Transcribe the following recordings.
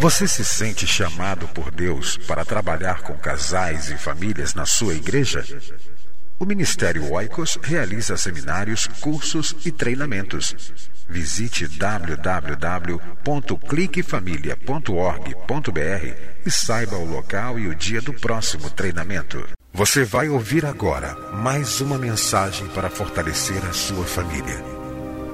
Você se sente chamado por Deus para trabalhar com casais e famílias na sua igreja? O Ministério Oicos realiza seminários, cursos e treinamentos. Visite www.cliquefamilia.org.br e saiba o local e o dia do próximo treinamento. Você vai ouvir agora mais uma mensagem para fortalecer a sua família.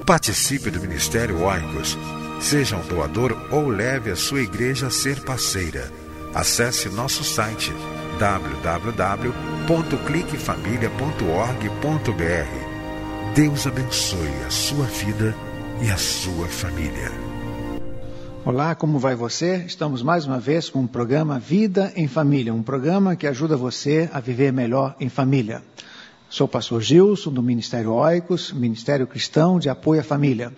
Participe do Ministério Oicos Seja um doador ou leve a sua igreja a ser parceira. Acesse nosso site www.cliquefamilia.org.br. Deus abençoe a sua vida e a sua família. Olá, como vai você? Estamos mais uma vez com o programa Vida em Família, um programa que ajuda você a viver melhor em família. Sou o pastor Gilson, do Ministério Oicos, Ministério Cristão de Apoio à Família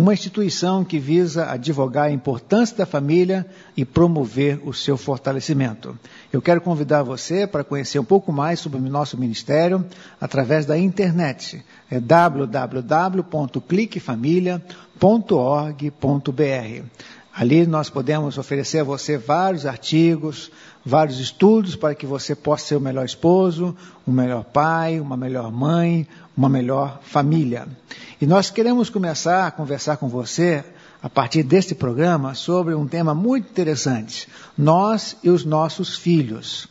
uma instituição que visa advogar a importância da família e promover o seu fortalecimento. Eu quero convidar você para conhecer um pouco mais sobre o nosso ministério através da internet. É www.cliquefamilia.org.br. Ali nós podemos oferecer a você vários artigos, vários estudos para que você possa ser o melhor esposo, um melhor pai, uma melhor mãe, uma melhor família. E nós queremos começar a conversar com você a partir deste programa sobre um tema muito interessante: nós e os nossos filhos.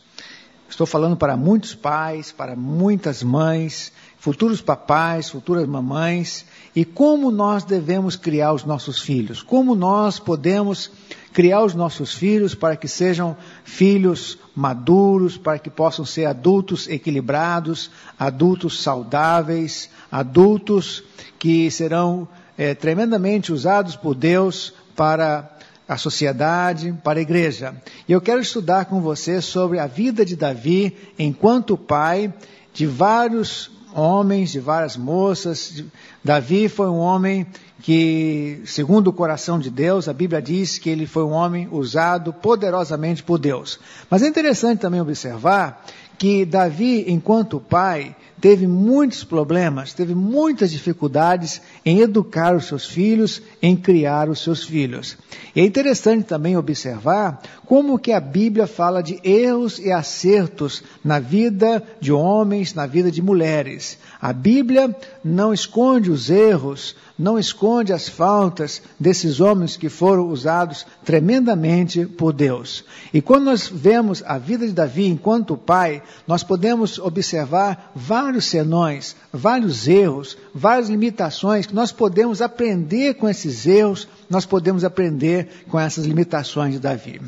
Estou falando para muitos pais, para muitas mães, futuros papais, futuras mamães, e como nós devemos criar os nossos filhos, como nós podemos criar os nossos filhos para que sejam filhos maduros, para que possam ser adultos equilibrados, adultos saudáveis, adultos que serão é, tremendamente usados por Deus para a sociedade, para a igreja. E eu quero estudar com você sobre a vida de Davi enquanto pai de vários homens, de várias moças. Davi foi um homem que, segundo o coração de Deus, a Bíblia diz que ele foi um homem usado poderosamente por Deus. Mas é interessante também observar que Davi, enquanto pai, teve muitos problemas, teve muitas dificuldades em educar os seus filhos, em criar os seus filhos. E é interessante também observar como que a Bíblia fala de erros e acertos na vida de homens, na vida de mulheres. A Bíblia não esconde os erros, não esconde as faltas desses homens que foram usados tremendamente por Deus. E quando nós vemos a vida de Davi enquanto pai, nós podemos observar vários senões, vários erros, várias limitações que nós podemos aprender com esses erros, nós podemos aprender com essas limitações de Davi.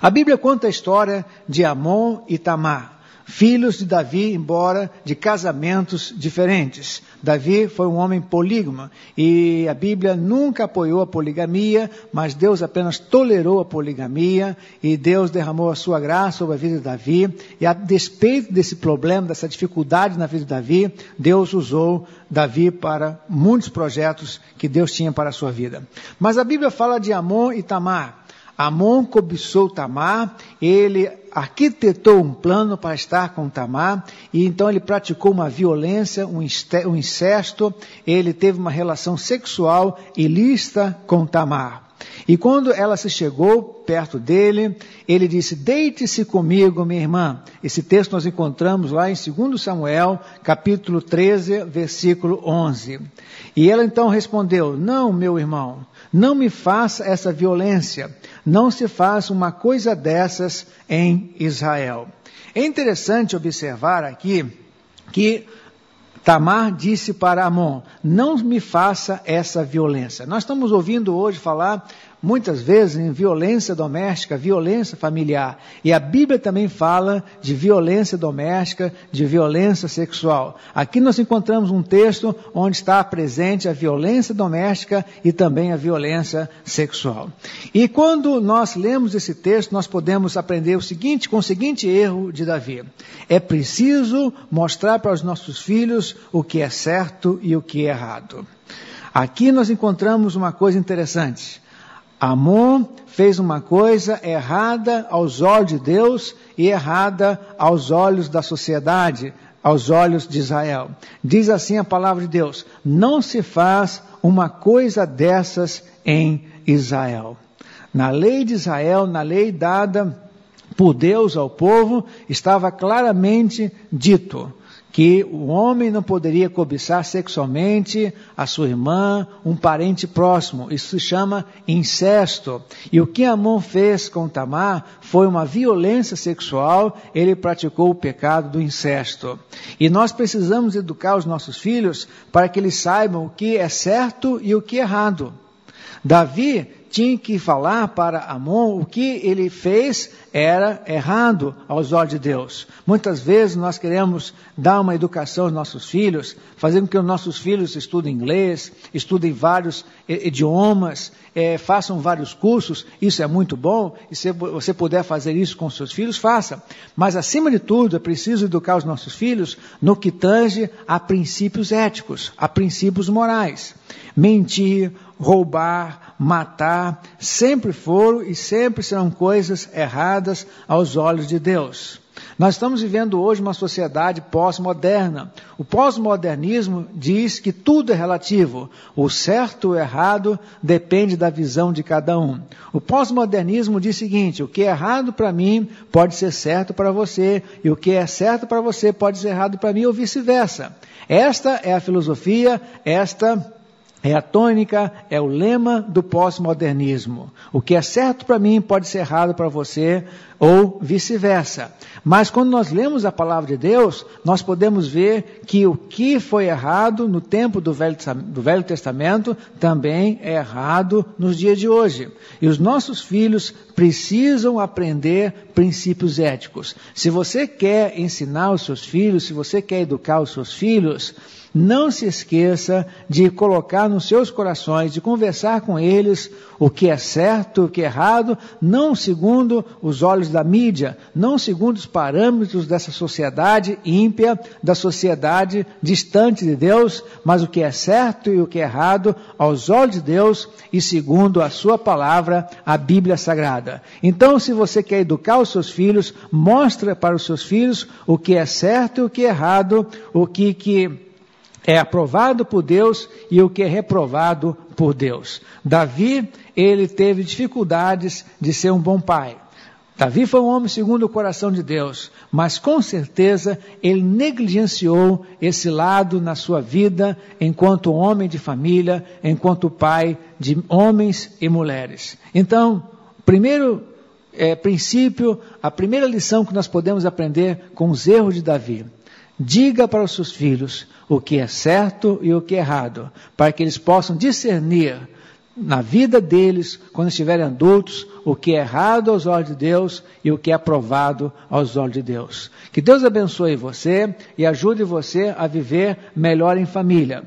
A Bíblia conta a história de Amon e Tamar filhos de Davi, embora de casamentos diferentes. Davi foi um homem polígamo e a Bíblia nunca apoiou a poligamia, mas Deus apenas tolerou a poligamia e Deus derramou a sua graça sobre a vida de Davi. E a despeito desse problema, dessa dificuldade na vida de Davi, Deus usou Davi para muitos projetos que Deus tinha para a sua vida. Mas a Bíblia fala de Amon e Tamar. Amon cobiçou Tamar, ele arquitetou um plano para estar com Tamar, e então ele praticou uma violência, um incesto, ele teve uma relação sexual ilícita com Tamar. E quando ela se chegou perto dele, ele disse: Deite-se comigo, minha irmã. Esse texto nós encontramos lá em 2 Samuel, capítulo 13, versículo 11. E ela então respondeu: Não, meu irmão, não me faça essa violência. Não se faz uma coisa dessas em Israel. É interessante observar aqui que Tamar disse para Amon: Não me faça essa violência. Nós estamos ouvindo hoje falar muitas vezes em violência doméstica, violência familiar. E a Bíblia também fala de violência doméstica, de violência sexual. Aqui nós encontramos um texto onde está presente a violência doméstica e também a violência sexual. E quando nós lemos esse texto, nós podemos aprender o seguinte, com o seguinte erro de Davi: é preciso mostrar para os nossos filhos o que é certo e o que é errado. Aqui nós encontramos uma coisa interessante. Amon fez uma coisa errada aos olhos de Deus e errada aos olhos da sociedade, aos olhos de Israel. Diz assim a palavra de Deus: não se faz uma coisa dessas em Israel. Na lei de Israel, na lei dada por Deus ao povo, estava claramente dito: que o homem não poderia cobiçar sexualmente a sua irmã, um parente próximo. Isso se chama incesto. E o que Amon fez com Tamar foi uma violência sexual, ele praticou o pecado do incesto. E nós precisamos educar os nossos filhos para que eles saibam o que é certo e o que é errado. Davi tinha que falar para Amon o que ele fez era errado aos olhos de Deus. Muitas vezes nós queremos dar uma educação aos nossos filhos, fazendo com que os nossos filhos estudem inglês, estudem vários idiomas, é, façam vários cursos, isso é muito bom, e se você puder fazer isso com seus filhos, faça. Mas acima de tudo, é preciso educar os nossos filhos no que tange a princípios éticos, a princípios morais. Mentir, roubar, matar, sempre foram e sempre serão coisas erradas aos olhos de Deus. Nós estamos vivendo hoje uma sociedade pós-moderna. O pós-modernismo diz que tudo é relativo. O certo ou errado depende da visão de cada um. O pós-modernismo diz o seguinte: o que é errado para mim pode ser certo para você, e o que é certo para você pode ser errado para mim, ou vice-versa. Esta é a filosofia, esta é a tônica, é o lema do pós-modernismo. O que é certo para mim pode ser errado para você, ou vice-versa. Mas quando nós lemos a palavra de Deus, nós podemos ver que o que foi errado no tempo do Velho, do Velho Testamento também é errado nos dias de hoje. E os nossos filhos precisam aprender princípios éticos. Se você quer ensinar os seus filhos, se você quer educar os seus filhos, não se esqueça de colocar nos seus corações, de conversar com eles o que é certo, o que é errado, não segundo os olhos da mídia, não segundo os parâmetros dessa sociedade ímpia, da sociedade distante de Deus, mas o que é certo e o que é errado aos olhos de Deus e segundo a sua palavra, a Bíblia Sagrada. Então, se você quer educar os seus filhos, mostre para os seus filhos o que é certo e o que é errado, o que, que é aprovado por Deus e o que é reprovado por Deus. Davi, ele teve dificuldades de ser um bom pai. Davi foi um homem segundo o coração de Deus, mas com certeza ele negligenciou esse lado na sua vida enquanto homem de família, enquanto pai de homens e mulheres. Então, primeiro é, princípio, a primeira lição que nós podemos aprender com os erros de Davi Diga para os seus filhos o que é certo e o que é errado, para que eles possam discernir na vida deles, quando estiverem adultos, o que é errado aos olhos de Deus e o que é aprovado aos olhos de Deus. Que Deus abençoe você e ajude você a viver melhor em família.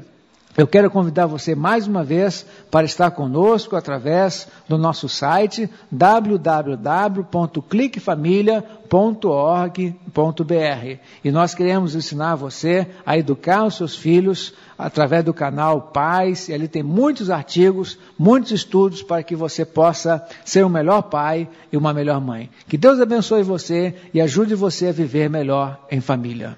Eu quero convidar você mais uma vez para estar conosco através do nosso site www.cliquefamilia.org.br. E nós queremos ensinar você a educar os seus filhos através do canal Pais, e ali tem muitos artigos, muitos estudos para que você possa ser um melhor pai e uma melhor mãe. Que Deus abençoe você e ajude você a viver melhor em família.